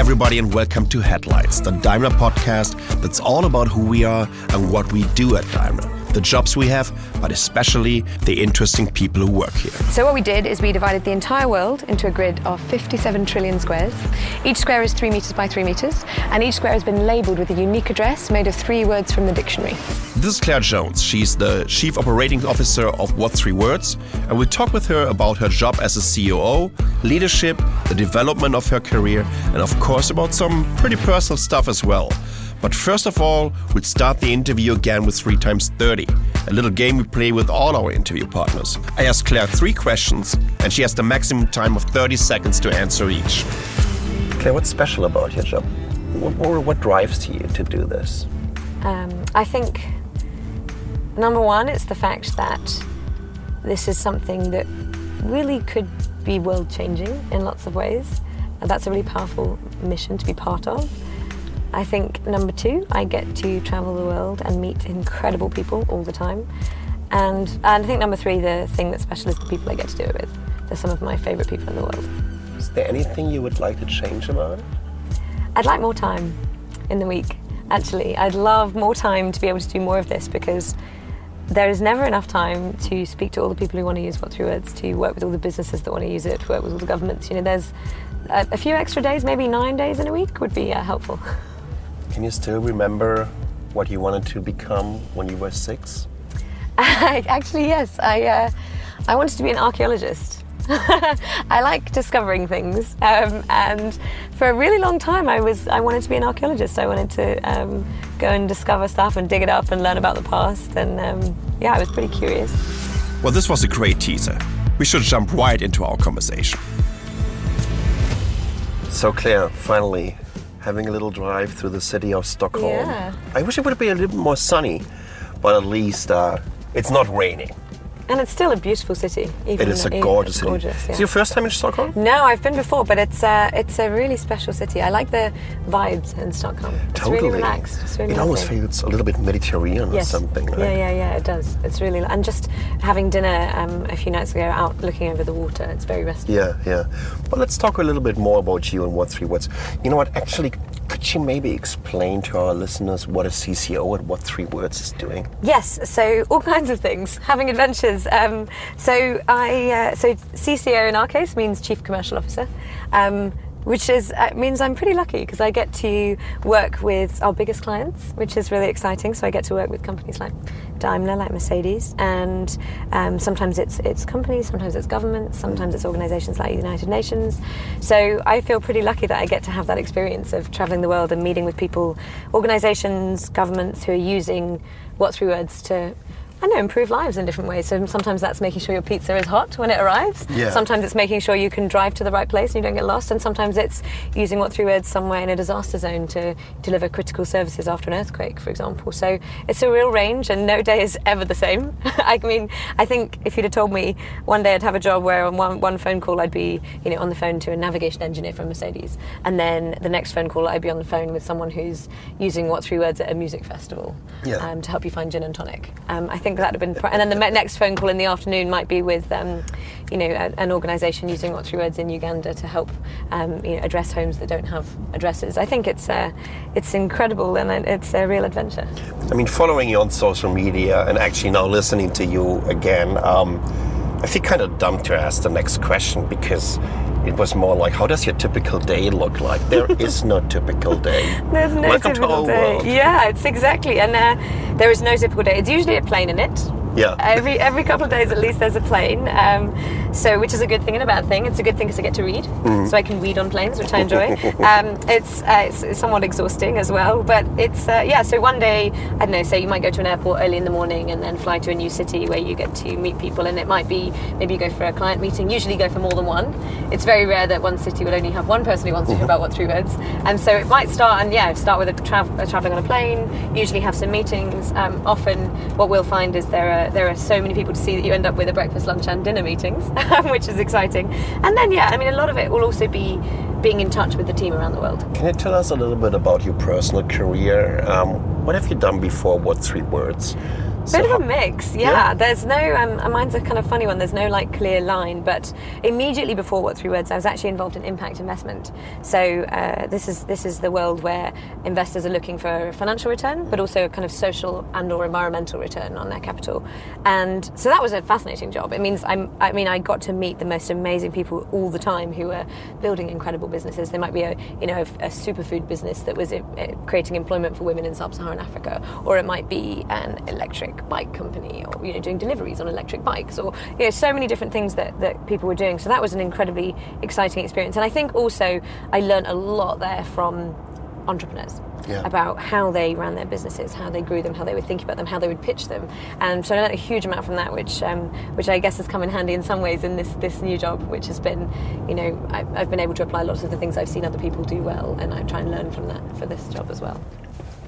everybody, and welcome to Headlights, the Daimler podcast that's all about who we are and what we do at Daimler the jobs we have, but especially the interesting people who work here. So, what we did is we divided the entire world into a grid of 57 trillion squares. Each square is three meters by three meters, and each square has been labeled with a unique address made of three words from the dictionary. This is Claire Jones. She's the Chief Operating Officer of What Three Words, and we'll talk with her about her job as a COO, leadership, the development of her career, and of course about some pretty personal stuff as well. But first of all, we'll start the interview again with 3 times 30, a little game we play with all our interview partners. I ask Claire three questions, and she has the maximum time of 30 seconds to answer each. Claire, what's special about your job? Or what drives you to do this? Um, I think, number one, it's the fact that this is something that really could be world changing in lots of ways. And that's a really powerful mission to be part of. I think number two, I get to travel the world and meet incredible people all the time. And, and I think number three, the thing that's special is the people I get to do it with. They're some of my favourite people in the world. Is there anything you would like to change about it? I'd like more time in the week, actually. I'd love more time to be able to do more of this because there is never enough time to speak to all the people who want to use What Three Words, to work with all the businesses that want to use it, to work with all the governments. You know, there's a, a few extra days, maybe nine days in a week would be uh, helpful. Can you still remember what you wanted to become when you were six? Actually, yes. I, uh, I wanted to be an archaeologist. I like discovering things, um, and for a really long time, I was I wanted to be an archaeologist. I wanted to um, go and discover stuff and dig it up and learn about the past. And um, yeah, I was pretty curious. Well, this was a great teaser. We should jump right into our conversation. So, Claire, finally, having a little drive through the city of Stockholm. Yeah. I wish it would be a little more sunny, but at least uh, it's not raining. And it's still a beautiful city. Even it is a gorgeous city. Gorgeous, yeah. Is your first time in Stockholm? No, I've been before, but it's uh, it's a really special city. I like the vibes in Stockholm. It's totally. really relaxed. It's really it almost feels a little bit Mediterranean yes. or something. Right? Yeah, yeah, yeah. It does. It's really and just having dinner um, a few nights ago out looking over the water. It's very restful. Yeah, yeah. But let's talk a little bit more about you and what three words. You know what? Actually, could you maybe explain to our listeners what a CCO and what three words is doing? Yes. So all kinds of things. Having adventures. Um, so I uh, so CCO in our case means Chief Commercial Officer. Um, which is uh, means I'm pretty lucky because I get to work with our biggest clients, which is really exciting. So I get to work with companies like Daimler, like Mercedes, and um, sometimes it's it's companies, sometimes it's governments, sometimes it's organisations like the United Nations. So I feel pretty lucky that I get to have that experience of travelling the world and meeting with people, organisations, governments who are using what three words to I know, improve lives in different ways. So sometimes that's making sure your pizza is hot when it arrives. Yeah. Sometimes it's making sure you can drive to the right place and you don't get lost. And sometimes it's using what three words somewhere in a disaster zone to deliver critical services after an earthquake, for example. So it's a real range, and no day is ever the same. I mean, I think if you'd have told me one day I'd have a job where on one, one phone call I'd be, you know, on the phone to a navigation engineer from Mercedes, and then the next phone call I'd be on the phone with someone who's using what three words at a music festival yeah. um, to help you find gin and tonic. Um, I think that would have been, and then the next phone call in the afternoon might be with, um, you know, a, an organisation using what three words in Uganda to help, um, you know, address homes that don't have addresses. I think it's uh, it's incredible and it's a real adventure. I mean, following you on social media and actually now listening to you again, um, I feel kind of dumb to ask the next question because it was more like, how does your typical day look like? There is no typical day. There's no Welcome typical day. world. Yeah, it's exactly, and uh, there is no typical day. It's usually a plane in it. Yeah. Every every couple of days at least there's a plane, um, so which is a good thing and a bad thing. It's a good thing because I get to read, Mm-hmm. so I can read on planes, which I enjoy. um, it's, uh, it's somewhat exhausting as well, but it's uh, yeah. So one day I don't know, say you might go to an airport early in the morning and then fly to a new city where you get to meet people, and it might be maybe you go for a client meeting. Usually go for more than one. It's very rare that one city would only have one person who wants to hear about what three words, and so it might start and yeah, start with a tra- traveling on a plane. Usually have some meetings. Um, often what we'll find is there are there are so many people to see that you end up with a breakfast, lunch, and dinner meetings, which is exciting. And then yeah, I mean a lot of it will also be being in touch with the team around the world. Can you tell us a little bit about your personal career? Um, what have you done before? What three words? Bit So of a mix, yeah. Yeah. There's no, um, mine's a kind of funny one. There's no like clear line, but immediately before What Three Words, I was actually involved in impact investment. So uh, this is this is the world where investors are looking for a financial return, but also a kind of social and or environmental return on their capital. And so that was a fascinating job. It means I'm, I mean, I got to meet the most amazing people all the time who were building incredible businesses. There might be a, you know, a, a superfood business that was uh, creating employment for women in sub-Saharan Africa, or it might be an electric bike company, or you know, doing deliveries on electric bikes, or you know, so many different things that, that people were doing. So that was an incredibly exciting experience. And I think also I learned a lot there from entrepreneurs Yeah. about how they ran their businesses, how they grew them, how they would think about them, how they would pitch them. And so I learned a huge amount from that, which um, which I guess has come in handy in some ways in this this new job, which has been, you know, I, I've been able to apply lots of the things I've seen other people do well, and I try and learn from that for this job as well.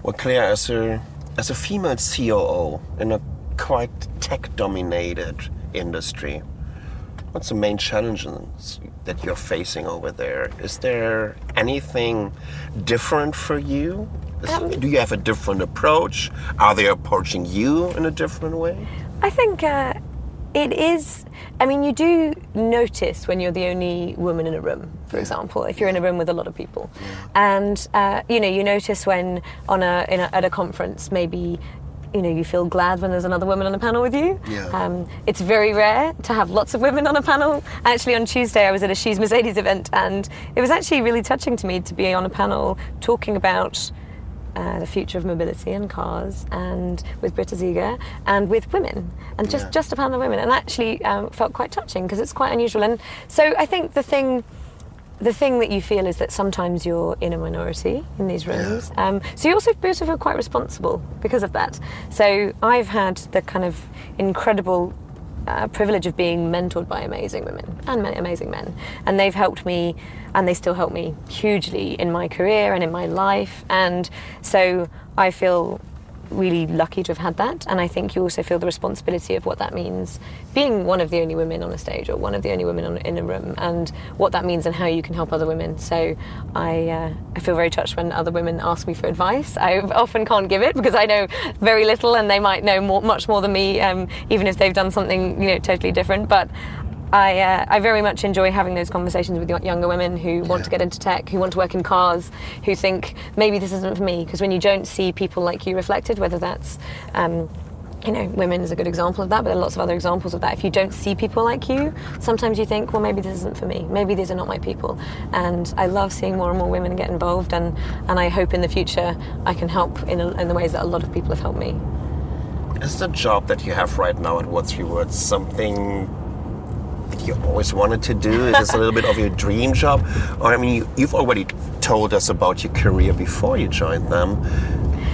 Well, Claire, as a as a female COO in a quite tech-dominated industry, what's the main challenges that you're facing over there? Is there anything different for you? Is- Um, Do you have a different approach? Are they approaching you in a different way? I think uh, it is. I mean, you do notice when you're the only woman in a room, for example, if you're in a room with a lot of people, and uh, you know, you notice when on a, in a at a conference, maybe. You know, you feel glad when there's another woman on a panel with you. Yeah. Um, it's very rare to have lots of women on a panel. Actually, on Tuesday, I was at a She's Mercedes event, and it was actually really touching to me to be on a panel talking about uh, the future of mobility and cars, and with Britta Seeger, and with women, and just Yeah. just a panel of women, and actually um, felt quite touching because it's quite unusual. And so I think the thing. The thing that you feel is that sometimes you're in a minority in these rooms. Um, so you also also feel quite responsible because of that. So I've had the kind of incredible uh, privilege of being mentored by amazing women and ma- amazing men. And they've helped me, and they still help me hugely in my career and in my life. And so I feel really lucky to have had that. And I think you also feel the responsibility of what that means being one of the only women on a stage or one of the only women on, in a room and what that means and how you can help other women. So I, uh, I feel very touched when other women ask me for advice. I often can't give it because I know very little and they might know more, much more than me, um, even if they've done something you know totally different. But I, uh, I very much enjoy having those conversations with younger women who want to get into tech, who want to work in cars, who think maybe this isn't for me. Because when you don't see people like you reflected, whether that's um, you know, women is a good example of that, but there are lots of other examples of that. If you don't see people like you, sometimes you think, well, maybe this isn't for me. Maybe these are not my people. And I love seeing more and more women get involved, and, and I hope in the future I can help in, a, in the ways that a lot of people have helped me. Is the job that you have right now at What Three Words something that you always wanted to do? Is this a little bit of your dream job? Or I mean, you, you've already told us about your career before you joined them.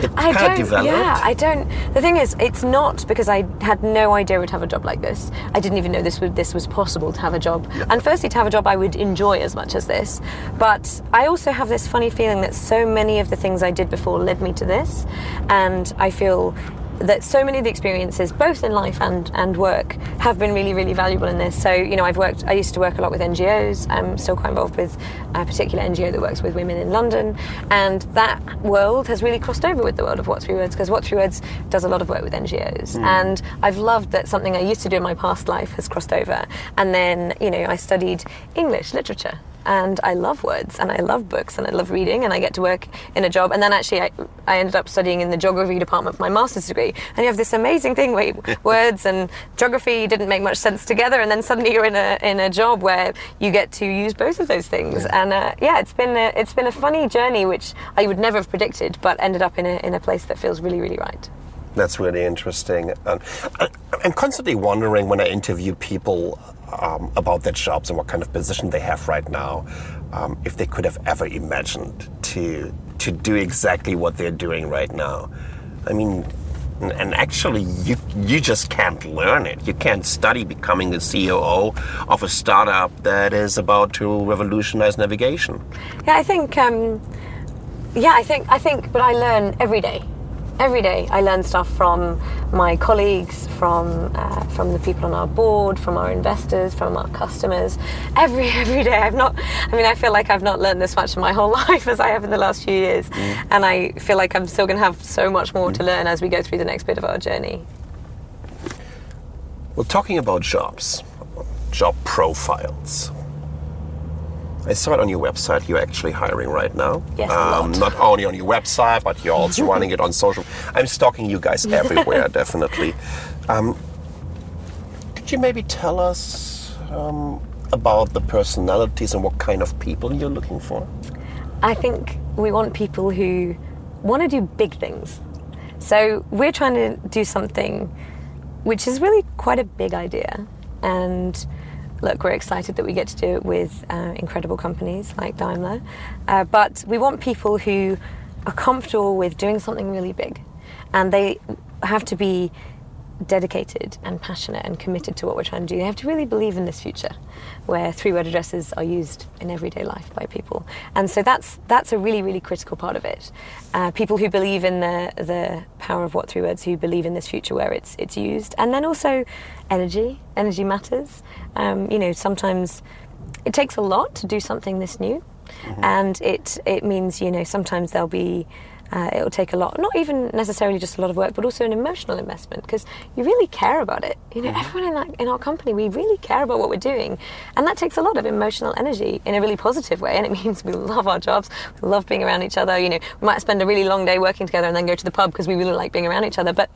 It I don't. developed. Yeah, I don't. The thing is, it's not because I had no idea I would have a job like this. I didn't even know this would this was possible to have a job. And firstly, to have a job I would enjoy as much as this. But I also have this funny feeling that so many of the things I did before led me to this, and I feel that so many of the experiences, both in life and, and work, have been really, really valuable in this. So, you know, I've worked, I used to work a lot with NGOs. I'm still quite involved with a particular NGO that works with women in London. And that world has really crossed over with the world of What Three Words, because What Three Words does a lot of work with NGOs. Hmm. And I've loved that something I used to do in my past life has crossed over. And then, you know, I studied English literature and I love words and I love books and I love reading and I get to work in a job. And then actually I, I ended up studying in the geography department for my master's degree. And you have this amazing thing where words and geography didn't make much sense together and then suddenly you're in a in a job where you get to use both of those things. And uh, yeah it's been a, it's been a funny journey which I would never have predicted but ended up in a, in a place that feels really really right. That's really interesting. And I- I'm constantly wondering when I interview people um, about their jobs and what kind of position they have right now, um, if they could have ever imagined to to do exactly what they're doing right now. I mean, and actually, you you just can't learn it. You can't study becoming the COO of a startup that is about to revolutionize navigation. Yeah, I think. Um, yeah, I think. I think. But I learn every day. Every day, I learn stuff from my colleagues, from uh, from the people on our board, from our investors, from our customers. Every every day, I've not. I mean, I feel like I've not learned this much in my whole life as I have in the last few years, and I feel like I'm still going to have so much more to learn as we go through the next bit of our journey. Well, talking about jobs, job profiles. I saw it on your website. You're actually hiring right now. Um, Yes, lot. not only on your website, but you're also running it on social. I'm stalking you guys everywhere, definitely. Um, could you maybe tell us um, about the personalities and what kind of people you're looking for? I think we want people who want to do big things. So we're trying to do something which is really quite a big idea. And look, we're excited that we get to do it with uh, incredible companies like Daimler. Uh, but we want people who are comfortable with doing something really big. And they have to be dedicated and passionate and committed to what we're trying to do. They have to really believe in this future where three word addresses are used in everyday life by people. And so that's that's a really, really critical part of it. Uh, people who believe in the the power of what three words, who believe in this future where it's it's used. And then also energy. Energy matters. Um, you know, sometimes it takes a lot to do something this new. And it it means, you know, sometimes there'll be uh, it'll take a lot, not even necessarily just a lot of work, but also an emotional investment because you really care about it. You know, everyone in, that, in our company, we really care about what we're doing. And that takes a lot of emotional energy in a really positive way. And it means we love our jobs, we love being around each other. You know, we might spend a really long day working together and then go to the pub because we really like being around each other. But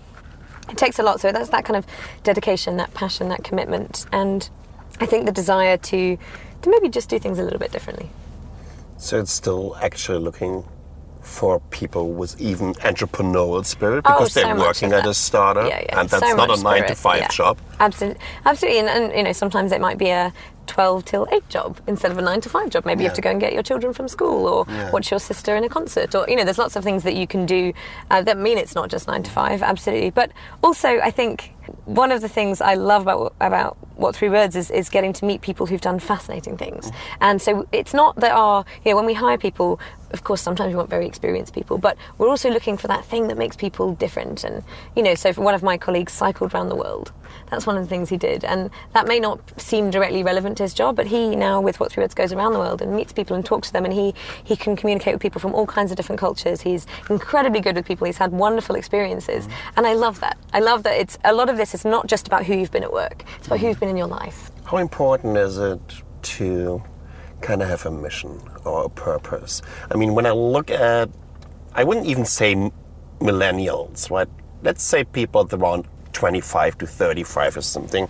it takes a lot. So that's that kind of dedication, that passion, that commitment. And I think the desire to, to maybe just do things a little bit differently. So it's still actually looking for people with even entrepreneurial spirit Oh, because so they're working at a startup, Yeah, yeah. and that's So not a nine to five yeah. job. Absolutely, absolutely, and, and you know sometimes it might be a twelve till eight job instead of a nine to five job. Maybe you have to go and get your children from school, or Yeah. watch your sister in a concert, or you know, there's lots of things that you can do uh, that mean it's not just nine to five. Absolutely, but also I think one of the things I love about about what three words is, is getting to meet people who've done fascinating things, and so it's not that our you know when we hire people. Of course, sometimes we want very experienced people, but we're also looking for that thing that makes people different. And you know, so for one of my colleagues cycled around the world. That's one of the things he did, and that may not seem directly relevant to his job, but he now, with What Three Words, goes around the world and meets people and talks to them, and he he can communicate with people from all kinds of different cultures. He's incredibly good with people. He's had wonderful experiences, mm. and I love that. I love that it's a lot of this is not just about who you've been at work; it's about who you've been in your life. How important is it to kind of have a mission or a purpose? I mean, when I look at, I wouldn't even say millennials, right? Let's say people around 25 to 35 or something.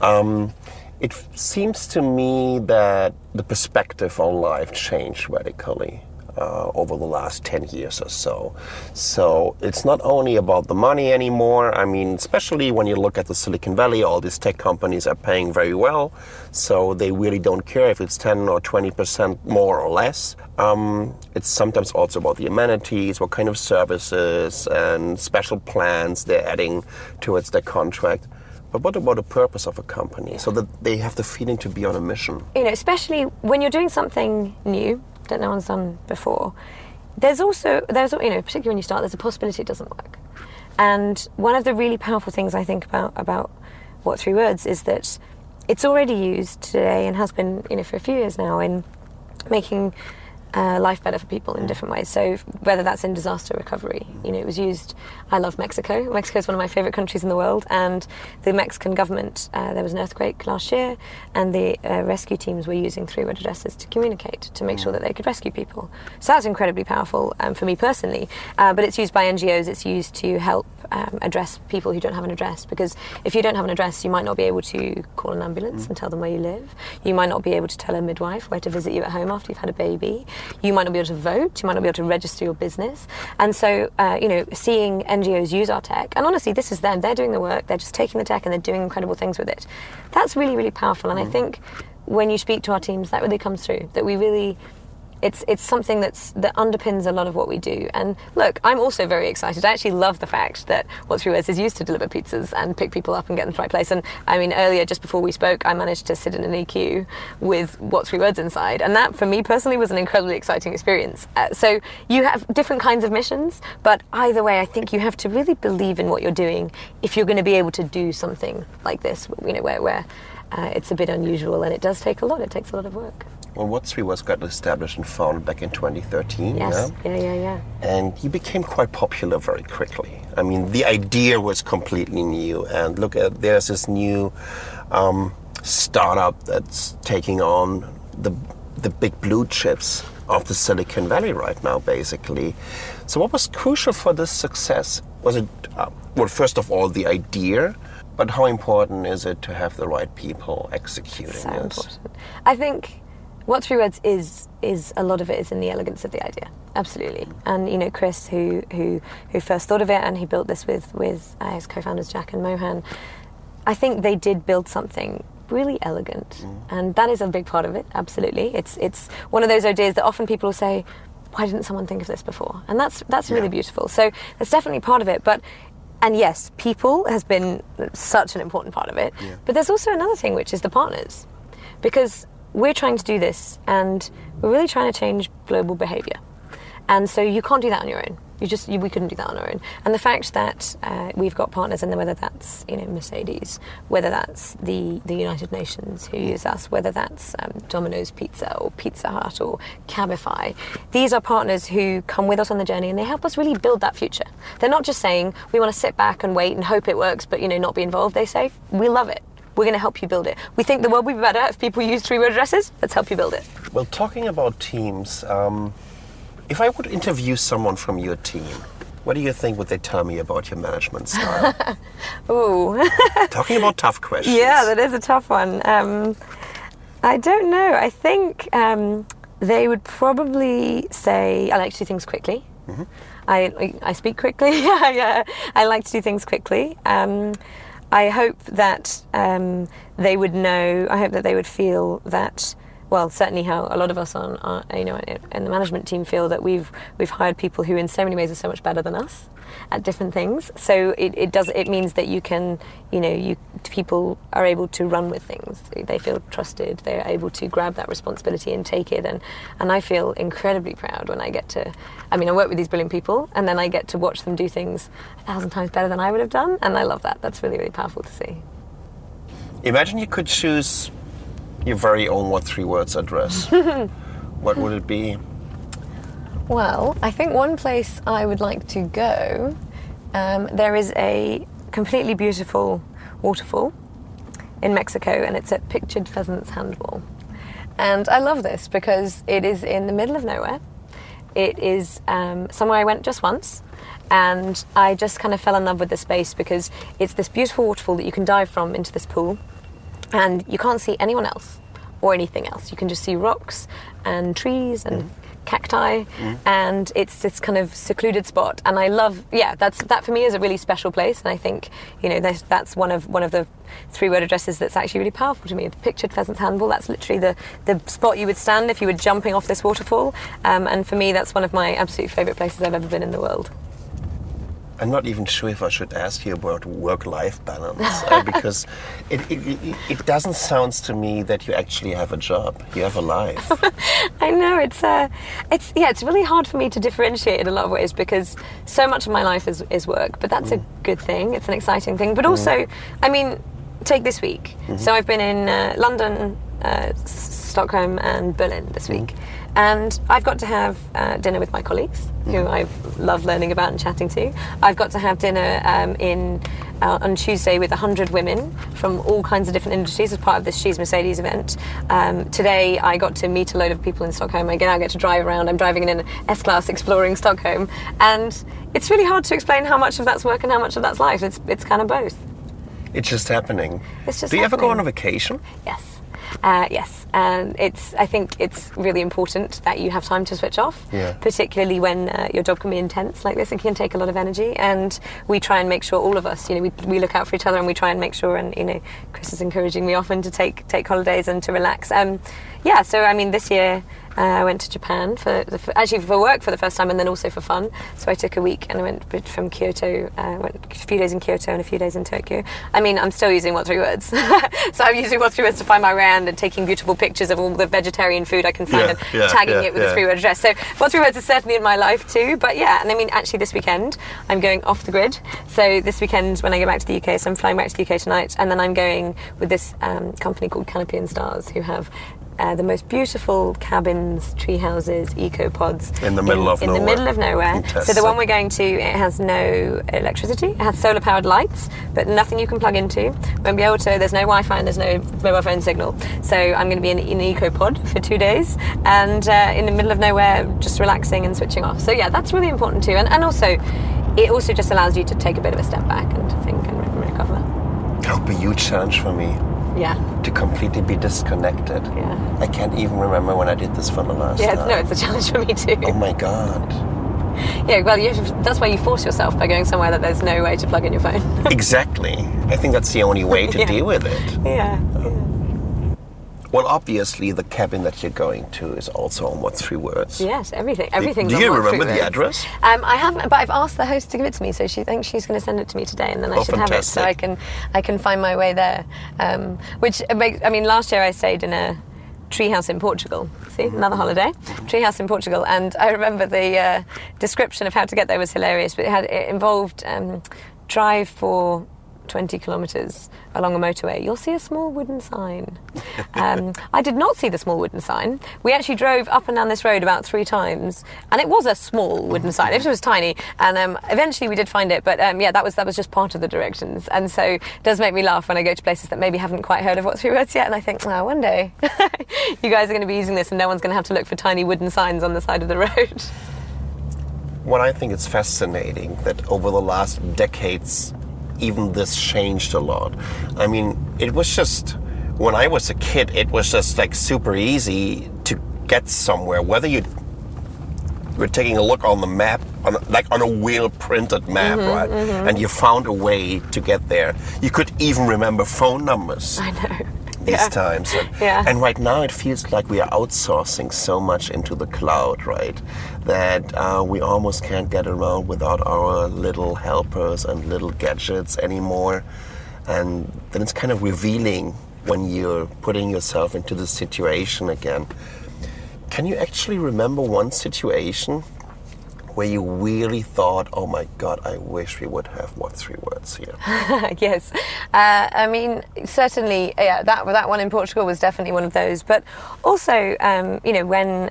Um, it seems to me that the perspective on life changed radically. Uh, over the last 10 years or so. So it's not only about the money anymore. I mean, especially when you look at the Silicon Valley, all these tech companies are paying very well. So they really don't care if it's 10 or 20% more or less. Um, it's sometimes also about the amenities, what kind of services and special plans they're adding towards their contract. But what about the purpose of a company? So that they have the feeling to be on a mission. you know, especially when you're doing something new that no one's done before, there's also there's you know, particularly when you start, there's a possibility it doesn't work. And one of the really powerful things I think about about what three words is that it's already used today and has been you know for a few years now in making uh, life better for people in different ways. So whether that's in disaster recovery, you know, it was used. I love Mexico. Mexico is one of my favourite countries in the world, and the Mexican government. Uh, there was an earthquake last year, and the uh, rescue teams were using three-word addresses to communicate to make sure that they could rescue people. So that's incredibly powerful um, for me personally. Uh, but it's used by NGOs. It's used to help um, address people who don't have an address because if you don't have an address, you might not be able to call an ambulance and tell them where you live. You might not be able to tell a midwife where to visit you at home after you've had a baby. You might not be able to vote. You might not be able to register your business. And so, uh, you know, seeing NGOs use our tech, and honestly, this is them. They're doing the work. They're just taking the tech and they're doing incredible things with it. That's really, really powerful. And I think when you speak to our teams, that really comes through. That we really it's it's something that's that underpins a lot of what we do. And look, I'm also very excited. I actually love the fact that What's Three Words is used to deliver pizzas and pick people up and get them to the right place. And I mean, earlier, just before we spoke, I managed to sit in an EQ with What's Three Words inside, and that for me personally was an incredibly exciting experience. Uh, so you have different kinds of missions, but either way, I think you have to really believe in what you're doing if you're going to be able to do something like this. You know, where where uh, it's a bit unusual and it does take a lot. It takes a lot of work. What Three Words got established and founded back in 2013. Yes. Yeah? Yeah, yeah, yeah. and you became quite popular very quickly. I mean, the idea was completely new, and look at there's this new um, startup that's taking on the the big blue chips of the Silicon Valley right now, basically. So, what was crucial for this success? Was it uh, well, first of all, the idea, but how important is it to have the right people executing So this? important. I think what three words is is a lot of it is in the elegance of the idea. Absolutely. And you know, Chris, who who who first thought of it and he built this with with uh, his co-founders Jack and Mohan. I think they did build something really elegant, and that is a big part of it. Absolutely, it's it's one of those ideas that often people will say, "Why didn't someone think of this before?" And that's that's really Yeah. beautiful. So that's definitely part of it. But and yes, people has been such an important part of it. Yeah. But there's also another thing, which is the partners, because we're trying to do this, and we're really trying to change global behaviour. And so you can't do that on your own. You just you, we couldn't do that on our own. And the fact that uh, we've got partners, and whether that's you know Mercedes, whether that's the the United Nations who use us, whether that's um, Domino's Pizza or Pizza Hut or Cabify, these are partners who come with us on the journey, and they help us really build that future. They're not just saying we want to sit back and wait and hope it works, but you know not be involved. They say we love it. We're going to help you build it. We think the world would be better if people use three-word addresses. Let's help you build it. Well, talking about teams, um, if I would interview someone from your team, what do you think would they tell me about your management style? Ooh. talking about tough questions. Yeah, that is a tough one. Um, I don't know. I think um, they would probably say, I like to do things quickly. I, I speak quickly. yeah, I like to do things quickly. Um, I hope that um, they would know, I hope that they would feel that. Well, certainly, how a lot of us on, our, you know, in the management team feel that we've we've hired people who, in so many ways, are so much better than us at different things. So it, it does it means that you can, you know, you people are able to run with things. They feel trusted. They're able to grab that responsibility and take it. And and I feel incredibly proud when I get to. I mean, I work with these brilliant people, and then I get to watch them do things a thousand times better than I would have done, and I love that. That's really really powerful to see. Imagine you could choose your very own what three words address. what would it be? Well, I think one place I would like to go, um, there is a completely beautiful waterfall in Mexico, and it's at Pictured Pheasant's Handball. And I love this because it is in the middle of nowhere. It is um, somewhere I went just once, and I just kind of fell in love with the space because it's this beautiful waterfall that you can dive from into this pool, and you can't see anyone else or anything else. You can just see rocks and trees and cacti, and it's this kind of secluded spot. And I love, yeah, that's that for me is a really special place. And I think you know that's, that's one of one of the three word addresses that's actually really powerful to me. The pictured pheasant's handball. That's literally the the spot you would stand if you were jumping off this waterfall. Um, and for me, that's one of my absolute favourite places I've ever been in the world. I'm not even sure if I should ask you about work-life balance uh, because it, it, it, doesn't sound to me that you actually have a job. You have a life. I know it's uh, it's yeah, it's really hard for me to differentiate in a lot of ways because so much of my life is, is work. But that's a good thing. It's an exciting thing. But also, I mean, take this week. So I've been in uh, London, uh, Stockholm, and Berlin this week, and I've got to have uh, dinner with my colleagues who I love learning about and chatting to. I've got to have dinner um, in uh, on Tuesday with 100 women from all kinds of different industries as part of this She's Mercedes event. Um, today, I got to meet a load of people in Stockholm. again. I now get to drive around. I'm driving in an S Class exploring Stockholm. And it's really hard to explain how much of that's work and how much of that's life. It's, it's kind of both. it's just happening. It's just Do you ever go on a vacation? Yes. Uh, yes, and it's. I think it's really important that you have time to switch off, Yeah. particularly when uh, your job can be intense like this. It can take a lot of energy, and we try and make sure all of us, you know, we, we look out for each other, and we try and make sure. And you know, Chris is encouraging me often to take take holidays and to relax. Um, yeah, so I mean, this year uh, I went to Japan for, the, for actually for work for the first time, and then also for fun. So I took a week and I went from Kyoto, uh, went a few days in Kyoto and a few days in Tokyo. I mean, I'm still using what three words. so I'm using what three words to find my around and taking beautiful pictures of all the vegetarian food I can find Yeah, and yeah, tagging yeah, it with a three word address. So what three words is certainly in my life too. But yeah, and I mean, actually this weekend I'm going off the grid. So this weekend when I go back to the UK, so I'm flying back to the UK tonight, and then I'm going with this um, company called Canopy and Stars who have uh, the most beautiful cabins, tree houses, eco pods In the middle of in nowhere. the middle of nowhere. So the one we're going to, it has no electricity. It has solar powered lights, but nothing you can plug into. Won't be able to. There's no Wi-Fi and there's no mobile phone signal. So I'm going to be in, in an eco pod for two days and uh, in the middle of nowhere, just relaxing and switching off. So yeah, that's really important too. And, and also, it also just allows you to take a bit of a step back and think and re- recover. That would be a huge challenge for me Yeah. to completely be disconnected. Yeah. I can't even remember when I did this for the last Yeah, time. no, it's a challenge for me too. Oh my god. Yeah, well, you, that's why you force yourself by going somewhere that there's no way to plug in your phone. Exactly. I think that's the only way to Yeah. deal with it. yeah. Um, Well, obviously, the cabin that you're going to is also on what three words? Yes, everything. Everything. Do you remember the address? Um, I haven't, but I've asked the host to give it to me, so she thinks she's going to send it to me today, and then I Oh, should have it, so. I can I can find my way there. Um, which makes, I mean, last year I stayed in a treehouse in Portugal. See, another holiday, treehouse in Portugal, and I remember the uh, description of how to get there was hilarious. But it had it involved um, drive for. 20 kilometres along a motorway, you'll see a small wooden sign. Um, I did not see the small wooden sign. We actually drove up and down this road about three times, and it was a small wooden sign. It was tiny, and um, eventually we did find it. But um, yeah, that was that was just part of the directions, and so it does make me laugh when I go to places that maybe haven't quite heard of what three words yet, and I think, oh, one day you guys are going to be using this, and no one's going to have to look for tiny wooden signs on the side of the road. What I think it's fascinating that over the last decades, even this changed a lot. I mean, it was just when I was a kid, it was just like super easy to get somewhere, whether you were taking a look on the map, on, like on a wheel printed map, mm-hmm, right? Mm-hmm. And you found a way to get there. You could even remember phone numbers I know. These Yeah. times. And, Yeah. and right now it feels like we are outsourcing so much into the cloud, right? That uh, we almost can't get around without our little helpers and little gadgets anymore. And then it's kind of revealing when you're putting yourself into the situation again. Can you actually remember one situation where you really thought, oh my God, I wish we would have what three words here? yes, uh, I mean certainly, yeah, that that one in Portugal was definitely one of those. But also, um, you know, when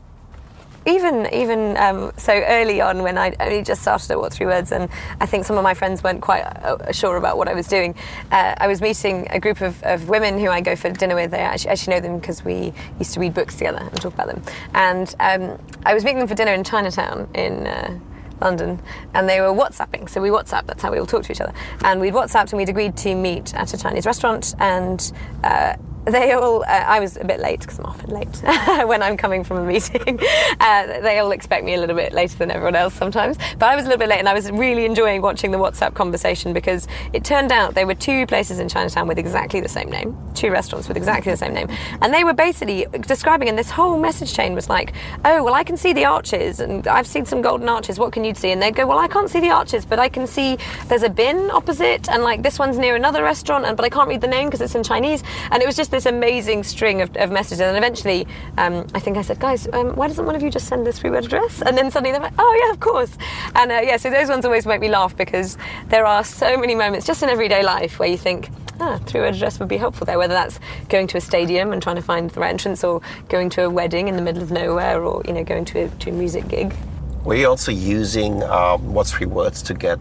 even even um, so early on when I only just started at What Three Words, and I think some of my friends weren't quite uh, sure about what I was doing. Uh, I was meeting a group of, of women who I go for dinner with. I actually, actually know them because we used to read books together and talk about them. And um, I was meeting them for dinner in Chinatown in. Uh, London, and they were WhatsApping. So we WhatsApp. That's how we all talk to each other. And we'd WhatsApped, and we'd agreed to meet at a Chinese restaurant. And uh, they all, uh, I was a bit late because I'm often late when I'm coming from a meeting. Uh, they all expect me a little bit later than everyone else sometimes. But I was a little bit late, and I was really enjoying watching the WhatsApp conversation because it turned out there were two places in Chinatown with exactly the same name, two restaurants with exactly the same name, and they were basically describing. And this whole message chain was like, "Oh, well, I can see the arches, and I've seen some golden arches. What can you see?" And they'd go, "Well, I can't see the arches, but I can see there's a bin opposite, and like this one's near another restaurant, and but I can't read the name because it's in Chinese." And it was just this amazing string of, of messages. And eventually, um, I think I said, "Guys, um, why doesn't one of you just send this three-word address?" And then suddenly they're like, "Oh yeah, of course." And uh, yeah, so those ones always make me laugh because there are so many moments just in everyday life where you think. Ah, three-word address would be helpful there. Whether that's going to a stadium and trying to find the right entrance, or going to a wedding in the middle of nowhere, or you know, going to a, to a music gig. Were you also using um, what's three words to get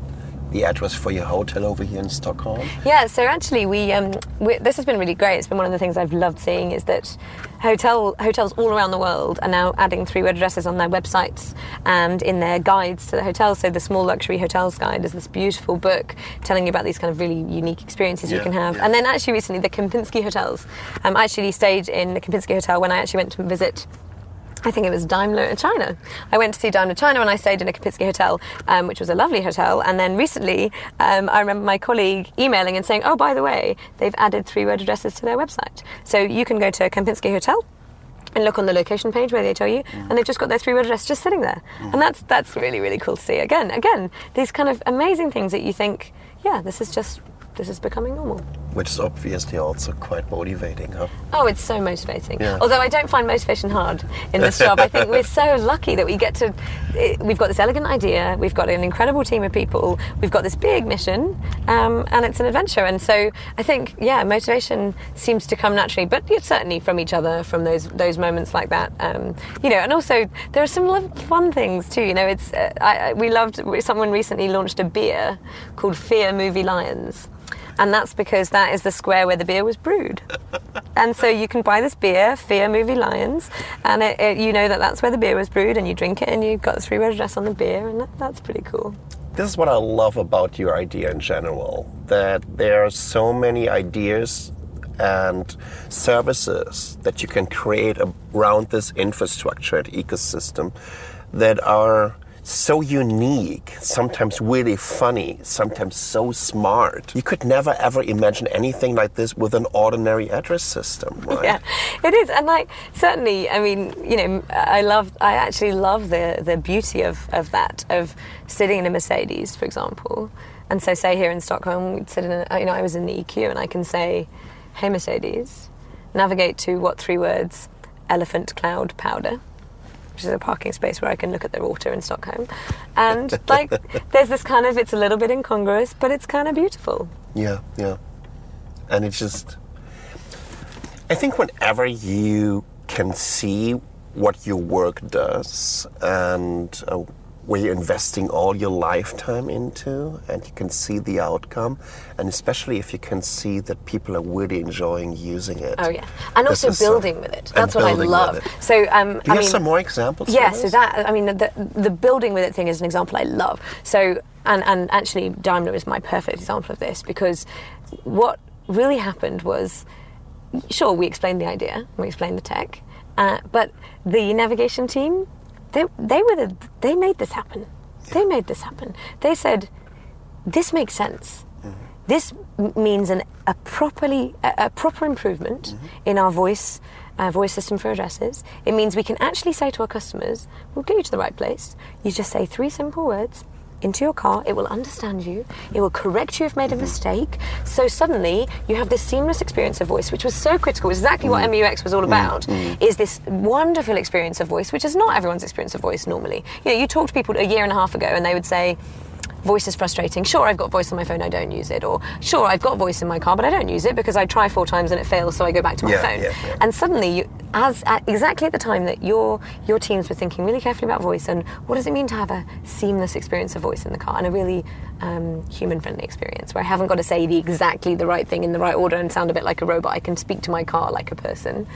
the address for your hotel over here in Stockholm? Yeah, so actually, we, um, we this has been really great. It's been one of the things I've loved seeing is that hotel hotels all around the world are now adding three-word addresses on their websites and in their guides to the hotels. So the Small Luxury Hotels Guide is this beautiful book telling you about these kind of really unique experiences you can have. yeah. And then actually recently, the Kempinski hotels. Um, I actually stayed in the Kempinski Hotel when I actually went to visit I think it was Daimler in China. I went to see Daimler China and I stayed in a Kempinski hotel, um, which was a lovely hotel. And then recently, um, I remember my colleague emailing and saying, "Oh, by the way, they've added three-word addresses to their website, so you can go to Kempinski Hotel." And look on the location page where they tell you, and they've just got their three-word address just sitting there, and that's that's really really cool to see. Again, again, these kind of amazing things that you think, yeah, this is just this is becoming normal. Which is obviously also quite motivating, huh? Oh, it's so motivating. Yeah. Although I don't find motivation hard in this job. I think we're so lucky that we get to. eh, We've got this elegant idea. We've got an incredible team of people. We've got this big mission, um, and it's an adventure. And so I think, yeah, motivation seems to come naturally, but certainly from each other, from those those moments like that. Um, you know, and also there are some fun things too. You know, it's uh, I, I, we loved. Someone recently launched a beer called Fear Movie Lions. And that's because that is the square where the beer was brewed. And so you can buy this beer, Fear Movie Lions, and it, it, you know that that's where the beer was brewed, and you drink it, and you've got the three word address on the beer, and that, that's pretty cool. This is what I love about your idea in general that there are so many ideas and services that you can create around this infrastructure and ecosystem that are so unique, sometimes really funny, sometimes so smart. You could never ever imagine anything like this with an ordinary address system, right? Yeah, it is, and like certainly, I mean, you know, I love, I actually love the the beauty of of that of sitting in a Mercedes, for example, and so say here in Stockholm, we'd sit in, a, you know, I was in the EQ, and I can say, "Hey Mercedes, navigate to what three words? Elephant cloud powder." Which is a parking space where I can look at the water in Stockholm, and like, there's this kind of, it's a little bit incongruous, but it's kind of beautiful. Yeah, yeah. And it's just, I think whenever you can see what your work does and uh, where you're investing all your lifetime into, and you can see the outcome, and especially if you can see that people are really enjoying using it. Oh yeah, and This also uh, building with it. That's what I love. So um, Do you I have mean, some more examples? yeah. So that I mean, the the building with it thing is an example I love. So and and actually Daimler is my perfect example of this because what really happened was, sure, we explained the idea, we explained the tech, uh, but the navigation team, they they were the they made this happen. They made this happen. They said, this makes sense. This m- means an, a properly a, a proper improvement in our voice uh, voice system for addresses. It means we can actually say to our customers, "We'll get you to the right place." You just say three simple words into your car. It will understand you. It will correct you if made a mm-hmm. mistake. So suddenly you have this seamless experience of voice, which was so critical. Exactly what mm-hmm. MBUX was all mm-hmm. about. Is this wonderful experience of voice, which is not everyone's experience of voice normally. You know, you talk to people a year and a half ago, and they would say voice is frustrating. Sure, I've got voice on my phone, I don't use it. Or sure, I've got voice in my car, but I don't use it because I try four times and it fails, so I go back to my Yeah, phone. yeah, yeah. And suddenly, you, as at exactly at the time that your your teams were thinking really carefully about voice and what does it mean to have a seamless experience of voice in the car and a really um, human-friendly experience where I haven't got to say the exactly the right thing in the right order and sound a bit like a robot. I can speak to my car like a person.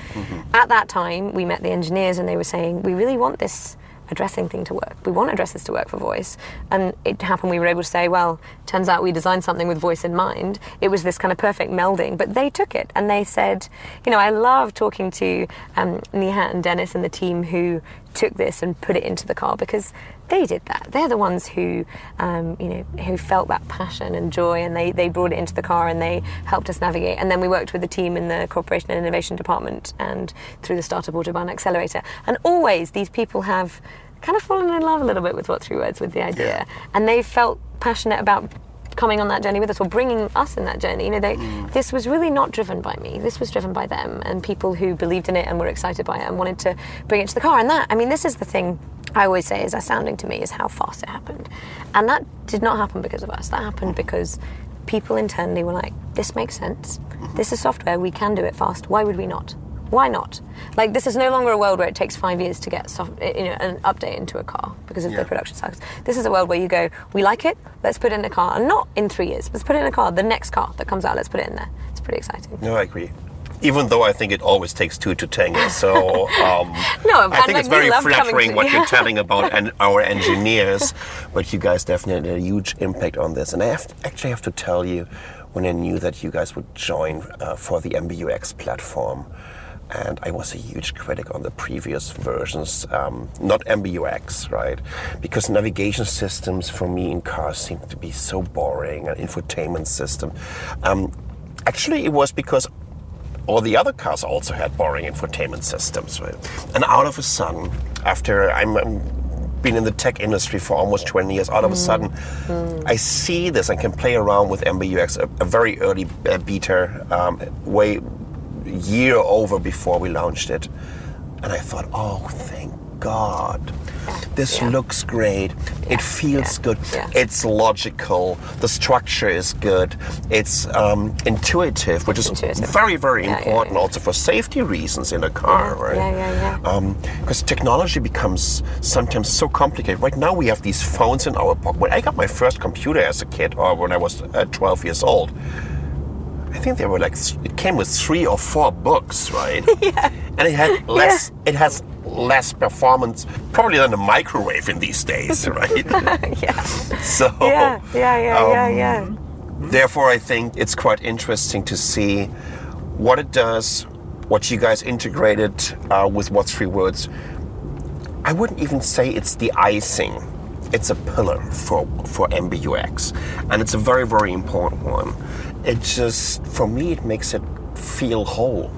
At that time, we met the engineers and they were saying we really want this addressing thing to work. We want addresses to work for voice. And it happened we were able to say, well, turns out we designed something with voice in mind. It was this kind of perfect melding. But they took it and they said, you know, I love talking to um, and Dennis and the team who took this and put it into the car because they did that. They're the ones who, um, you know, who felt that passion and joy, and they, they brought it into the car and they helped us navigate. And then we worked with the team in the Corporation and Innovation Department and through the Startup Autobahn Accelerator. And always these people have kind of fallen in love a little bit with what three words with the idea, and they felt passionate about coming on that journey with us or bringing us in that journey. You know, they, mm. this was really not driven by me. This was driven by them and people who believed in it and were excited by it and wanted to bring it to the car. And that, I mean, this is the thing I always say is astounding to me is how fast it happened. And that did not happen because of us. That happened because people internally were like, this makes sense. Mm-hmm. This is software. We can do it fast. Why would we not? Why not? Like this is no longer a world where it takes five years to get soft, you know, an update into a car because of Yeah. the production cycles. This is a world where you go, we like it, let's put it in a car, and not in three years. Let's put it in a car. The next car that comes out, let's put it in there. It's pretty exciting. No, I agree. Even though I think it always takes two to tango, so um, No, I think like, it's very flattering to- what you're telling about and our engineers. But you guys definitely had a huge impact on this, and I have actually have to tell you, when I knew that you guys would join uh, for the MBUX platform, and I was a huge critic on the previous versions, um, not MBUX, right? Because navigation systems for me in cars seem to be so boring, an infotainment system. Um, actually, it was because all the other cars also had boring infotainment systems. Right? And out of a sudden, after I'm, I'm been in the tech industry for almost 20 years, all of a sudden, I see this and can play around with MBUX, a, a very early uh, beta, um, way year over before we launched it, and I thought, oh, thank God. This yeah. looks great. It feels yeah, good. yeah. It's logical. The structure is good. It's um, intuitive, which is intuitive. very, very Yeah, yeah, important yeah. also for safety reasons in a car, Yeah, right? yeah, yeah, yeah. Because technology becomes sometimes so complicated. Right now, we have these phones in our pocket. When I got my first computer as a kid, or when I was uh, 12 years old, I think they were like it came with three or four books, right? yeah. And it had less. It has less performance, probably than a microwave in these days, right? yeah. so. Yeah, yeah, yeah, yeah, um, yeah. Therefore, I think it's quite interesting to see what it does, what you guys integrated uh, with What's Three Words. I wouldn't even say it's the icing. It's a pillar for, for MBUX. And it's a very, very important one. It just, for me, it makes it feel whole.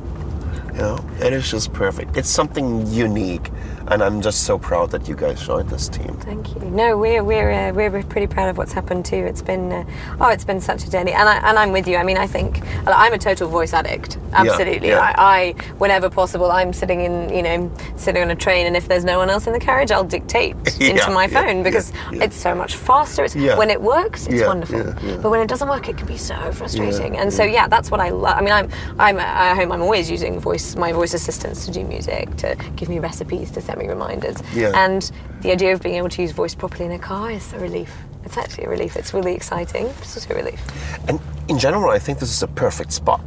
You know, and it is just perfect. It's something unique. And I'm just so proud that you guys joined this team. Thank you. No, we're we're uh, we're pretty proud of what's happened too. It's been uh, oh, it's been such a journey, and I and I'm with you. I mean, I think I'm a total voice addict. Absolutely. yeah. I, I whenever possible, I'm sitting in you know sitting on a train, and if there's no one else in the carriage, I'll dictate Yeah, into my phone yeah, because yeah. it's so much faster. It's, Yeah. When it works, it's Yeah, wonderful. yeah, yeah. But when it doesn't work, it can be so frustrating. Yeah, and so yeah, that's what I love. I mean, I'm I'm at home. I'm always using voice my voice assistants to do music, to give me recipes, to send me reminders. Yeah. And the idea of being able to use voice properly in a car is a relief. It's actually a relief. It's really exciting. It's also a relief. And in general, I think this is a perfect spot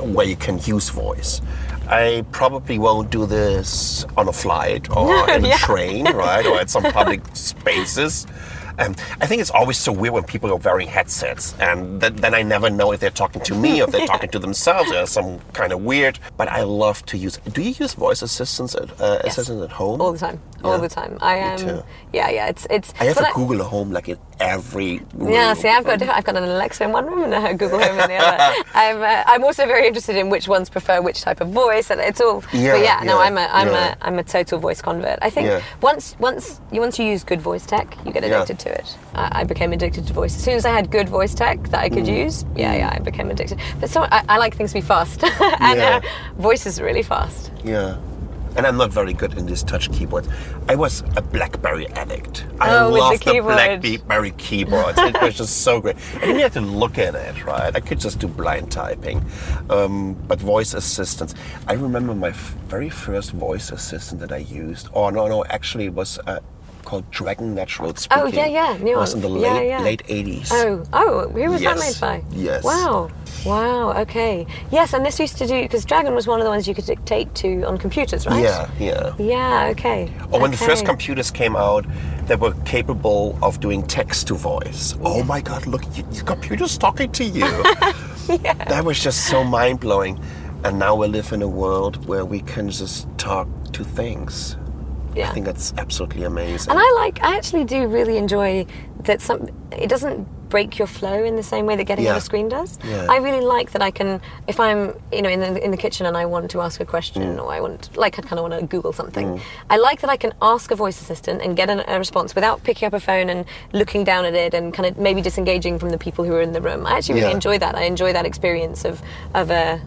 where you can use voice. I probably won't do this on a flight or in a Yeah. train, right, or at some public spaces. Um, I think it's always so weird when people are wearing headsets, and th- then I never know if they're talking to me or if they're talking to themselves or some kind of weird. But I love to use. Do you use voice assistants at uh, Yes. assistants at home? All the time. All Yeah. the time. I am. too. yeah, yeah. It's it's. I have a Google Home like in every room. Yeah, see, I've got I've got an Alexa in one room and a Google Home in the other. I'm uh, I'm also very interested in which ones prefer which type of voice, and it's all. Yeah, but yeah, no, I'm a I'm yeah. a I'm a total voice convert. I think Yeah. once once you once you use good voice tech, you get Yeah. addicted to it. I, I became addicted to voice as soon as I had good voice tech that I Mm. could use. Yeah, yeah, I became addicted. But so I, I like things to be fast, and Yeah. uh, voice is really fast. Yeah. And I'm not very good in this touch keyboard. I was a BlackBerry addict. I Oh, with the loved the. BlackBerry keyboards. it was just so great. I didn't have to look at it, right? I could just do blind typing. Um, but voice assistants. I remember my very first voice assistant that I used. Oh no, no, actually it was uh, called Dragon NaturallySpeaking. Oh, yeah, yeah, It was in the Nuance. Yeah, late yeah. late 80s. Oh, oh, who was that made by? Yes. Wow. Wow, okay. Yes, and this used to do, because Dragon was one of the ones you could dictate to on computers, right? Yeah, yeah. Yeah, okay. Or when the first computers came out, they were capable of doing text to voice. Oh my God! Look, your computer's talking to you. yeah. That was just so mind blowing. And now we live in a world where we can just talk to things. Yeah. I think that's absolutely amazing. And I like, I actually do really enjoy that some, it doesn't break your flow in the same way that getting on a screen does. Yeah. I really like that I can, if I'm, you know, in the, in the kitchen and I want to ask a question Mm. or I want, like I kind of want to Google something, I like that I can ask a voice assistant and get a, a response without picking up a phone and looking down at it and kind of maybe disengaging from the people who are in the room. I actually really Yeah. enjoy that. I enjoy that experience of, of a,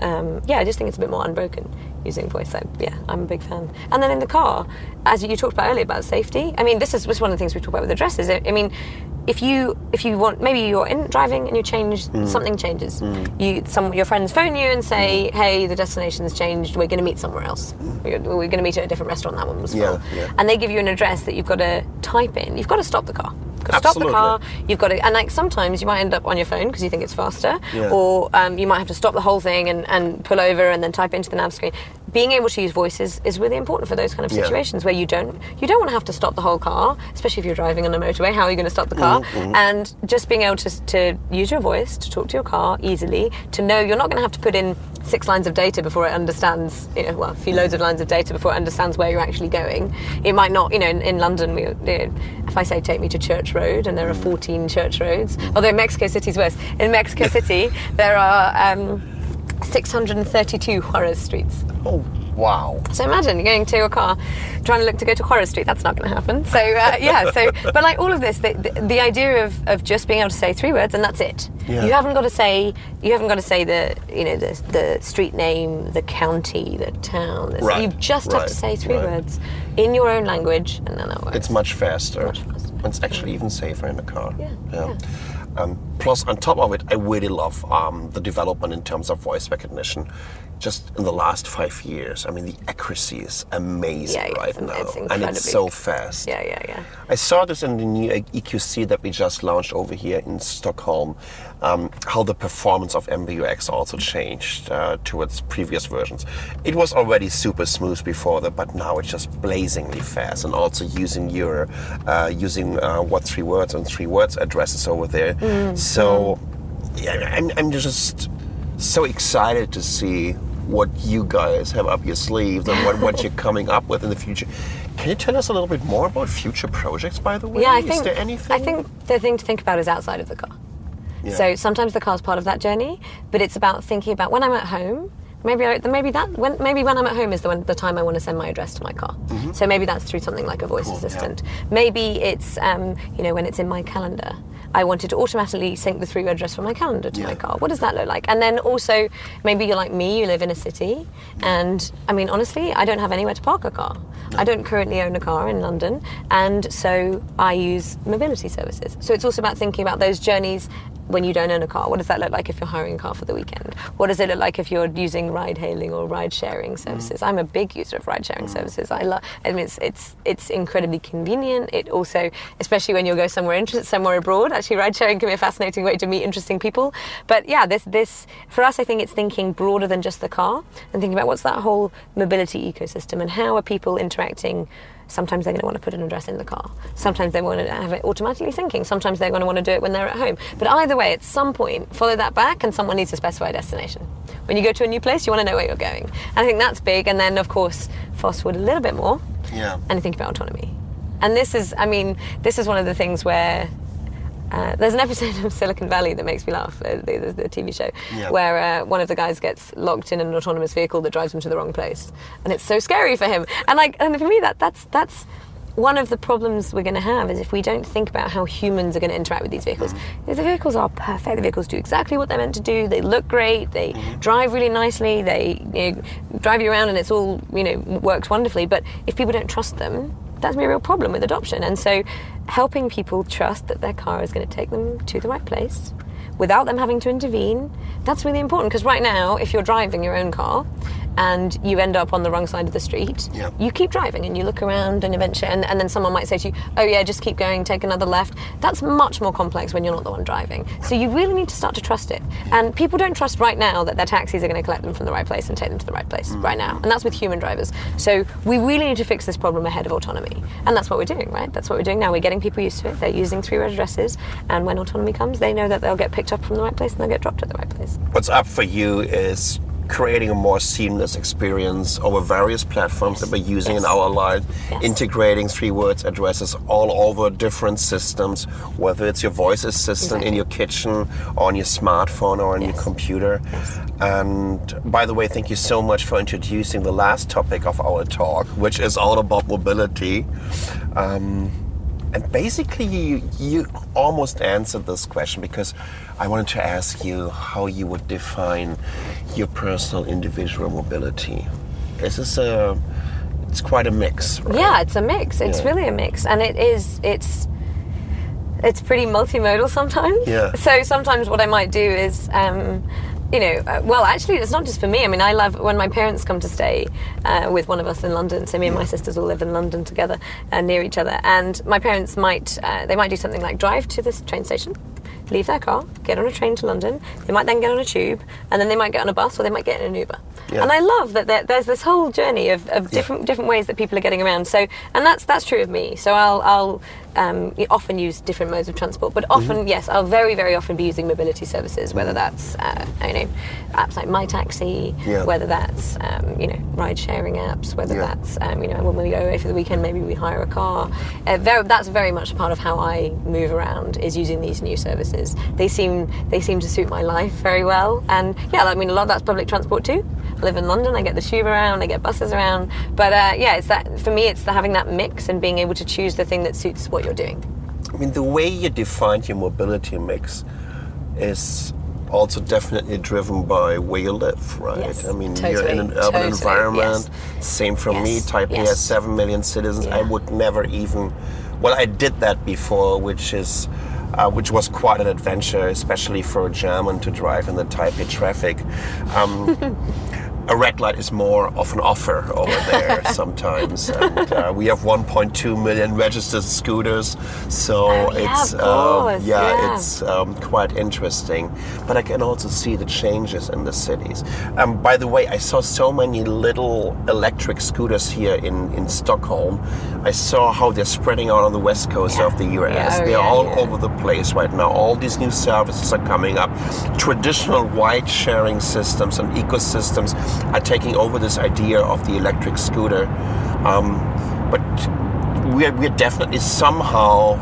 um, yeah, I just think it's a bit more unbroken using voice. I, yeah, I'm a big fan. And then in the car, as you talked about earlier about safety, I mean, this is was one of the things we talk about with the dresses. I, I mean, if you if you want, maybe you're in driving and you change Mm. something changes. Mm. You some your friends phone you and say, mm. hey, the destination's changed. We're going to meet somewhere else. Mm. We're, we're going to meet at a different restaurant. That one was. Yeah, yeah. And they give you an address that you've got to type in. You've got to stop the car. You've got to stop the car. You've got to, and like sometimes you might end up on your phone because you think it's faster, Yeah. or um, you might have to stop the whole thing and, and pull over and then type into the nav screen. Being able to use voices is really important for those kind of Yeah. situations where you don't you don't want to have to stop the whole car, especially if you're driving on a motorway. How are you going to stop the car? Mm-hmm. And just being able to, to use your voice to talk to your car easily, to know you're not going to have to put in six lines of data before it understands, you know, well, a few loads of lines of data before it understands where you're actually going. It might not, you know, in, in London, we, you know, if I say take me to Church Road and there are 14 church roads, although Mexico City's worse. In Mexico City, there are um, 632 Juarez streets. oh, Wow. So imagine you're going to a car, trying to look to go to Juarez Street. That's not going to happen. So uh, yeah. So, but like all of this, the, the, the, idea of, of just being able to say three words and that's it. Yeah. You haven't got to say you haven't got to say the you know the, the street name, the county, the town. the- Right, You just right, have to say three right. words in your own language, and then that works. It's much faster. Much faster. It's actually even safer in the car. Yeah. Yeah, Um, plus, on top of it, I really love um, the development in terms of voice recognition. Just in the last five years, I mean, the accuracy is amazing Yeah, yeah, right now, it's and it's so fast. yeah, yeah, yeah. I saw this in the new EQC that we just launched over here in Stockholm, um, how the performance of MBUX also changed uh, towards previous versions. It was already super smooth before that, but now it's just blazingly fast. And also using your uh, using uh, what three words and three words addresses over there. So yeah, I'm, I'm just so excited to see what you guys have up your sleeves and what, what you're coming up with in the future. Can you tell us a little bit more about future projects, by the way? Yeah, I Is think there anything? I think the thing to think about is outside of the car. Yeah. So sometimes the car's part of that journey, but it's about thinking about when I'm at home. Maybe I, maybe that when maybe when I'm at home is the one, the time I want to send my address to my car. So maybe that's through something like a voice Mm-hmm. Cool, yeah. assistant. Maybe it's um, you know when it's in my calendar. I wanted to automatically sync the three address from my calendar to my car. What does that look like? And then also maybe you're like me, you live in a city, and I mean honestly, I don't have anywhere to park a car. I don't currently own a car in London, and so I use mobility services. So it's also about thinking about those journeys when you don't own a car. What does that look like if you're hiring a car for the weekend? What does it look like if you're using ride hailing or ride sharing services? Mm. I'm a big user of ride sharing mm. services. I love. I mean, it's it's it's incredibly convenient. It also, especially when you go somewhere inter- somewhere abroad, actually ride sharing can be a fascinating way to meet interesting people. But yeah, this this for us, I think it's thinking broader than just the car and thinking about what's that whole mobility ecosystem and how are people interacting. Sometimes they're going to want to put an address in the car. Sometimes they want to have it automatically syncing. Sometimes they're going to want to do it when they're at home. But either way, at some point, follow that back, and someone needs to specify a destination. When you go to a new place, you want to know where you're going. And I think that's big. And then, of course, fast forward a little bit more Yeah. and think about autonomy. And this is, I mean, this is one of the things where uh, there's an episode of Silicon Valley that makes me laugh, uh, the, the, the TV show, Yeah. where uh, one of the guys gets locked in an autonomous vehicle that drives him to the wrong place, and it's so scary for him. And like, and for me, that that's that's one of the problems we're going to have is if we don't think about how humans are going to interact with these vehicles. The vehicles are perfect. The vehicles do exactly what they're meant to do. They look great. They drive really nicely. They you know, drive you around, and it's all you know works wonderfully. But if people don't trust them, that's a real problem with adoption. And so, helping people trust that their car is going to take them to the right place without them having to intervene, that's really important. Because right now, if you're driving your own car and you end up on the wrong side of the street, Yeah. you keep driving and you look around and eventually, and, and then someone might say to you, oh yeah, just keep going, take another left. That's much more complex when you're not the one driving. So you really need to start to trust it. And people don't trust right now that their taxis are going to collect them from the right place and take them to the right place right now. And that's with human drivers. So we really need to fix this problem ahead of autonomy. And that's what we're doing, right? That's what we're doing now. We're getting people used to it. They're using three-word addresses. And when autonomy comes, they know that they'll get picked up from the right place and they'll get dropped at the right place. What's up for you is creating a more seamless experience over various platforms that we're using in our life, Yes. integrating three words addresses all over different systems, whether it's your voice assistant in your kitchen, or on your smartphone, or on your Yes. computer. And by the way, thank you so much for introducing the last topic of our talk, which is all about mobility. Um, and basically, you, you almost answered this question because I wanted to ask you how you would define your personal individual mobility. This is a, it's quite a mix, right? Yeah, it's a mix. It's Yeah. really a mix, and it is. It's it's pretty multimodal sometimes. Yeah. So sometimes what I might do is. Um, you know, uh, well, actually, it's not just for me. I mean, I love when my parents come to stay uh, with one of us in London. So me and my sisters all live in London together, uh, near each other. And my parents might uh, they might do something like drive to this train station, leave their car, get on a train to London. They might then get on a tube, and then they might get on a bus or they might get in an Uber. Yeah. And I love that there, there's this whole journey of, of different different ways that people are getting around. So, and that's that's true of me. So I'll I'll um, often use different modes of transport, but often yes, I'll very very often be using mobility services, whether that's uh, you know apps like My Taxi, Yeah. whether that's um, you know ride sharing apps, whether Yeah. that's um, you know when we go away for the weekend, maybe we hire a car. Uh, very, that's very much part of how I move around is using these new services. They seem they seem to suit my life very well, and yeah, I mean a lot of that's public transport too. A live in London. I get the tube around. I get buses around. But uh, yeah, it's that for me. It's the having that mix and being able to choose the thing that suits what you're doing. I mean, the way you define your mobility mix is also definitely driven by where you live, right? Yes, I mean, totally, you're in an urban totally, environment. Same for me. Yes, Taipei yes. has seven million citizens. I would never even. Well, I did that before, which is. Uh, which was quite an adventure, especially for a German to drive in the Taipei traffic. Um, a red light is more of an offer over there sometimes. And, uh, we have 1.2 million registered scooters, so Oh, yeah, it's um, yeah, yeah. it's um, quite interesting. But I can also see the changes in the cities. Um, by the way, I saw so many little electric scooters here in, in Stockholm. I saw how they're spreading out on the west coast Yeah. of the US. Oh, they're all over the place right now. All these new services are coming up. Traditional ride sharing systems and ecosystems are taking over this idea of the electric scooter. Um, but we're, we're definitely somehow,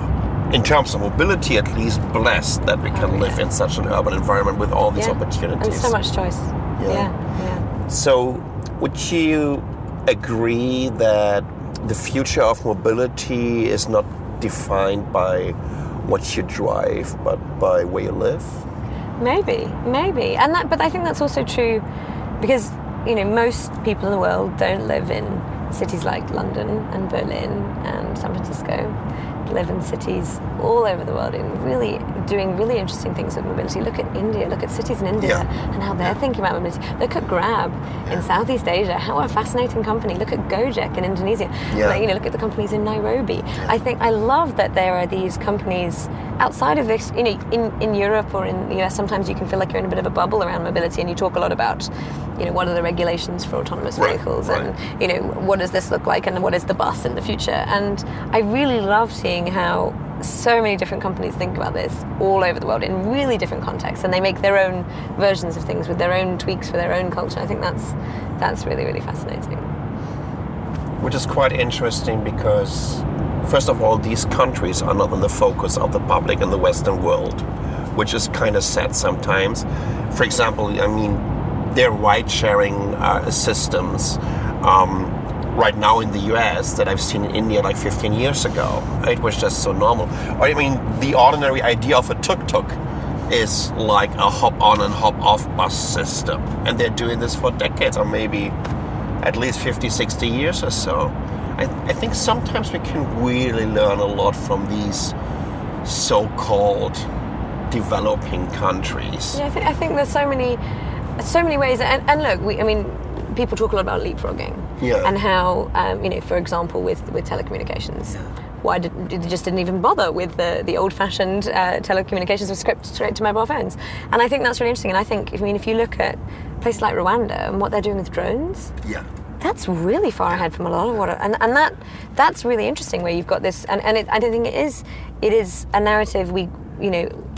in terms of mobility at least, blessed that we can Oh, live yeah. in such an urban environment with all these Yeah. opportunities. And so much choice. Yeah. Yeah, yeah. So, would you agree that the future of mobility is not defined by what you drive, but by where you live? Maybe, maybe, and that. But I think that's also true because you know most people in the world don't live in cities like London and Berlin and San Francisco. Live in cities all over the world and really doing really interesting things with mobility. Look at India. Look at cities in India Yeah. and how they're thinking about mobility. Look at Grab in Southeast Asia. How a fascinating company. Look at Gojek in Indonesia. Yeah. Like, you know, look at the companies in Nairobi. I think I love that there are these companies outside of this. You know, in, in Europe or in the US, sometimes you can feel like you're in a bit of a bubble around mobility, and you talk a lot about, you know, what are the regulations for autonomous Right, vehicles, right. and you know, what does this look like, and what is the bus in the future. And I really love seeing how so many different companies think about this all over the world in really different contexts, and they make their own versions of things with their own tweaks for their own culture. I think that's that's really really fascinating. Which is quite interesting because, first of all, these countries are not in the focus of the public in the Western world, which is kind of sad sometimes. For example, I mean, their ride sharing uh, systems. Um, right now in the US that I've seen in India like 15 years ago. It was just so normal. Or, I mean, the ordinary idea of a tuk-tuk is like a hop on and hop off bus system. And they're doing this for decades or maybe at least 50, 60 years or so. I, I think sometimes we can really learn a lot from these so-called developing countries. Yeah, I think, I think there's so many, so many ways. And, and look, we, I mean, people talk a lot about leapfrogging Yeah. and how, um, you know, for example, with with telecommunications. Why did, did they just didn't even bother with the, the old-fashioned uh, telecommunications with script straight to mobile phones? And I think that's really interesting. And I think, I mean, if you look at places like Rwanda and what they're doing with drones, Yeah. That's really far ahead from a lot of what and, and that that's really interesting where you've got this and, and it, I don't think it is it is a narrative we you know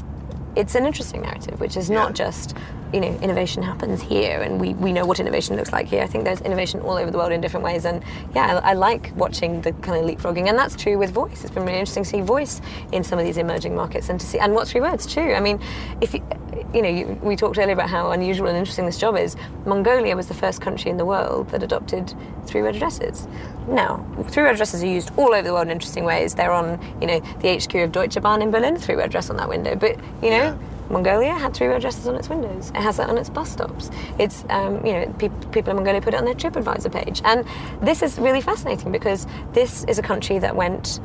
it's an interesting narrative which is not just you know innovation happens here and we, we know what innovation looks like here. I think there's innovation all over the world in different ways and yeah I, I like watching the kind of leapfrogging and that's true with voice. It's been really interesting to see voice in some of these emerging markets and to see and what's three words? Too I mean if you, you know you, we talked earlier about how unusual and interesting this job is. Mongolia was the first country in the world that adopted three-word addresses. Now three-word addresses are used all over the world in interesting ways. They're on you know the HQ of Deutsche Bahn in Berlin three-word address on that window. But you know Yeah. Mongolia had three-word addresses on its windows. It has that on its bus stops. It's um, you know pe- people in Mongolia put it on their TripAdvisor page, and this is really fascinating because this is a country that went.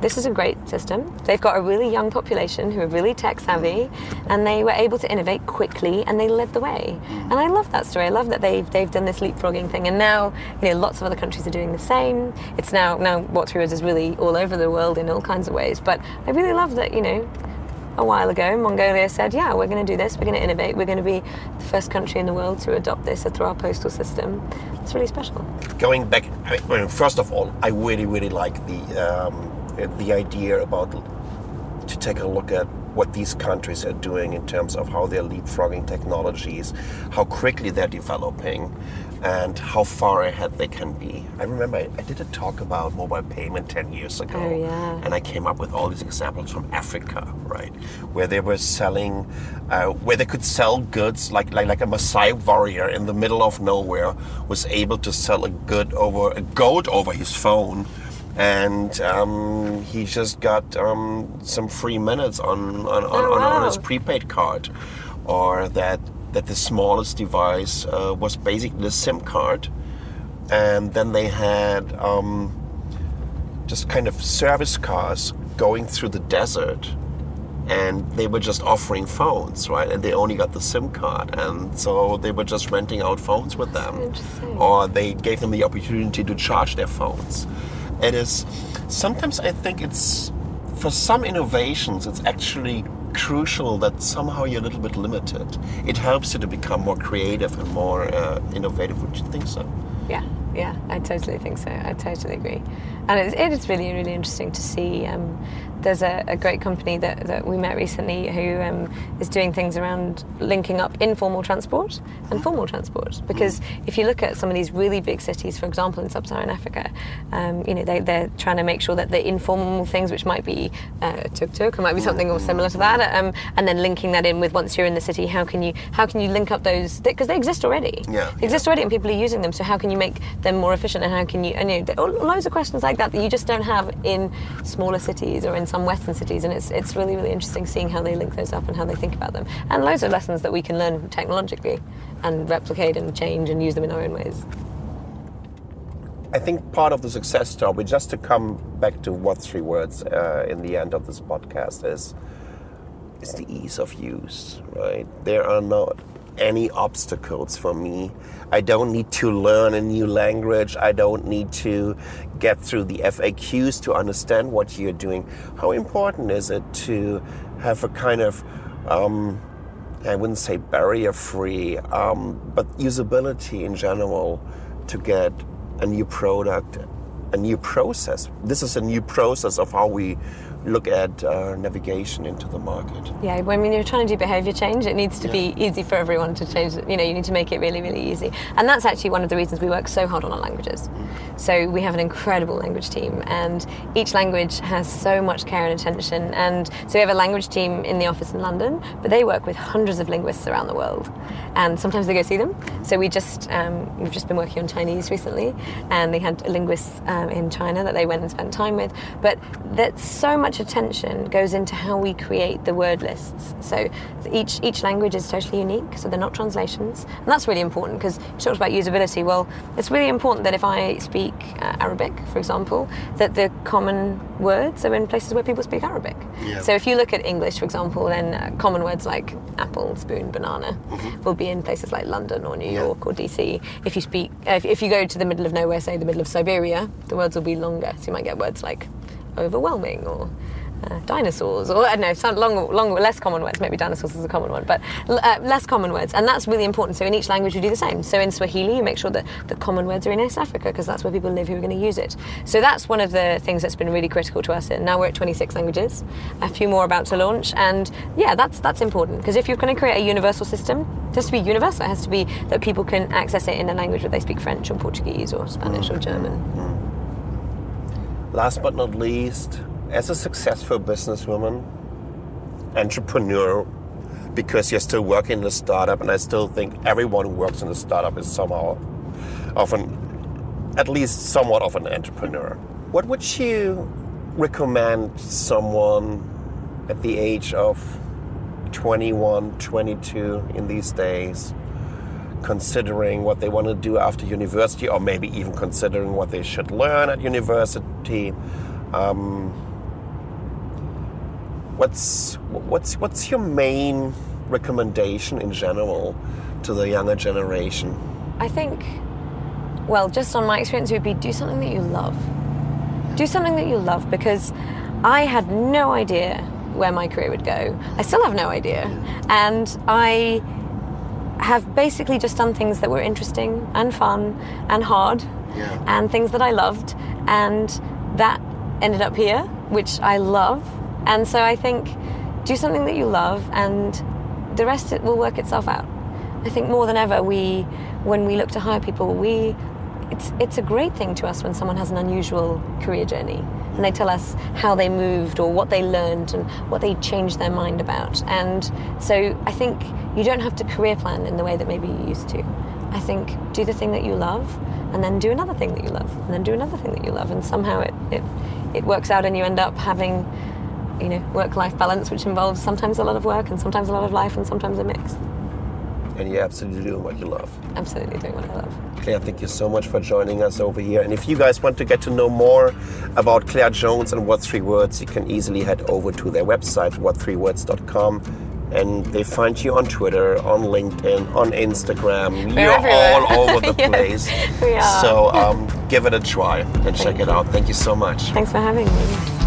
This is a great system. They've got a really young population who are really tech savvy, and they were able to innovate quickly, and they led the way. And I love that story. I love that they've they've done this leapfrogging thing, and now you know lots of other countries are doing the same. It's now now what Three Words is really all over the world in all kinds of ways. But I really love that you know a while ago, Mongolia said, "Yeah, we're going to do this. We're going to innovate. We're going to be the first country in the world to adopt this through our postal system." It's really special. going back, I mean, first of all, I really, really like the um, the idea about to take a look at what these countries are doing in terms of how they're leapfrogging technologies, how quickly they're developing. And how far ahead they can be. I remember I, I, did a talk about mobile payment 10 years ago. Oh, yeah. And I came up with all these examples from Africa, right? Where they were selling, uh, where they could sell goods, like, like, like a Maasai warrior in the middle of nowhere was able to sell a good over, a goat over his phone. And um, he just got um, some free minutes on, on, on, Oh, on, on his prepaid card. Or that that the smallest device uh, was basically the SIM card, and then they had um, just kind of service cars going through the desert, and they were just offering phones, right? And they only got the SIM card, and so they were just renting out phones with them, or they gave them the opportunity to charge their phones. It is sometimes I think it's for some innovations it's actually crucial that somehow you're a little bit limited. It helps you to become more creative and more uh, innovative. Would you think so? Yeah, yeah, I totally think so. I totally agree. And it's, it is really, really interesting to see. Um, there's a, a, great company that, that we met recently who um, is doing things around linking up informal transport and formal transport. Because if you look at some of these really big cities, for example, in sub-Saharan Africa, um, you know they, they're trying to make sure that the informal things, which might be uh, tuk-tuk, or might be something or similar to that, um, and then linking that in with once you're in the city, how can you how can you link up those because they exist already. Yeah, They exist already, and people are using them. So how can you make them more efficient, and how can you and you know, there are loads of questions like that that you just don't have in smaller cities or in some Western cities, and it's it's really really interesting seeing how they link those up and how they think about them, and loads of lessons that we can learn technologically and replicate and change and use them in our own ways. I think part of the success story, just to come back to what three words uh, in the end of this podcast is, is the ease of use. Right? There are not any obstacles for me. I don't need to learn a new language. I don't need to get through the FAQs to understand what you're doing. How important is it to have a kind of um, I wouldn't say barrier free, um, but usability in general to get a new product, a new process. This is a new process of how we look at uh, navigation into the market. Yeah, when you're trying to do behaviour change, it needs to be easy for everyone to change. You know, you need to make it really, really easy, and that's actually one of the reasons we work so hard on our languages. So we have an incredible language team, and each language has so much care and attention. And so we have a language team in the office in London, but they work with hundreds of linguists around the world, and sometimes they go see them. So we just um, we've just been working on Chinese recently, and they had linguists um, in China that they went and spent time with. But that so much attention goes into how we create the word lists. So each each language is totally unique, so they're not translations, and that's really important because you talked about usability. Well, it's really important that if I speak uh, Arabic, for example, that the common words are in places where people speak Arabic. Yeah. So if you look at English, for example, then uh, common words like apple, spoon, banana will be in places like London or New Yeah. York or DC. If you speak, uh, if, if you go to the middle of nowhere, say the middle of Siberia, the words will be longer. So you might get words like overwhelming or uh, dinosaurs, or I don't know, some long, long, less common words. Maybe dinosaurs is a common one, but uh, less common words, and that's really important. So in each language, we do the same. So in Swahili, you make sure that the common words are in East Africa because that's where people live who are going to use it. So that's one of the things that's been really critical to us. And now we're at 26 languages, a few more about to launch, and yeah, that's that's important because if you're going to create a universal system, it has to be universal. It has to be that people can access it in a language where they speak French or Portuguese or Spanish or German. Last but not least, as a successful businesswoman, entrepreneur, because you're still working in a startup, and I still think everyone who works in a startup is somehow often, at least somewhat of an entrepreneur. What would you recommend someone at the age of 21, 22 in these days, considering what they want to do after university, or maybe even considering what they should learn at university? Um, what's what's what's your main recommendation in general to the younger generation? I think, well, just on my experience, it would be do something that you love. Do something that you love because I had no idea where my career would go. I still have no idea. And I have basically just done things that were interesting and fun and hard Yeah. and things that I loved. And that ended up here, which I love. And so I think do something that you love and the rest it will work itself out. I think more than ever, we, when we look to hire people, we, it's, it's a great thing to us when someone has an unusual career journey and they tell us how they moved or what they learned and what they changed their mind about. And so I think you don't have to career plan in the way that maybe you used to. I think do the thing that you love and then do another thing that you love and then do another thing that you love. And somehow it, it, it works out and you end up having you know work-life balance which involves sometimes a lot of work and sometimes a lot of life and sometimes a mix. And you're absolutely doing what you love. Absolutely doing what i love. Claire thank you so much for joining us over here. And if you guys want to get to know more about claire jones and what three words you can easily head over to their website what3words.com and they find you on Twitter, on LinkedIn, on Instagram. We're You're everywhere. all over the Yes, place. we are. So um, give it a try and check it out. Thank you so much. thanks for having me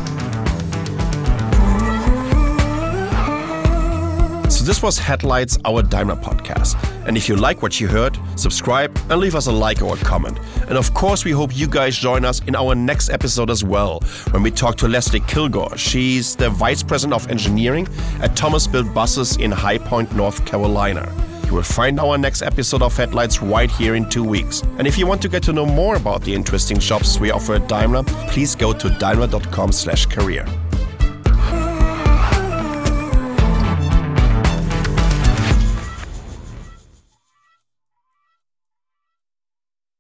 This was Headlights, our Daimler podcast. And if you like what you heard, subscribe and leave us a like or a comment. And of course, we hope you guys join us in our next episode as well, when we talk to Leslie Kilgore. She's the Vice President of Engineering at Thomas Built Buses in High Point, North Carolina. You will find our next episode of Headlights right here in two weeks. And if you want to get to know more about the interesting jobs we offer at Daimler, please go to daimler.com slash career.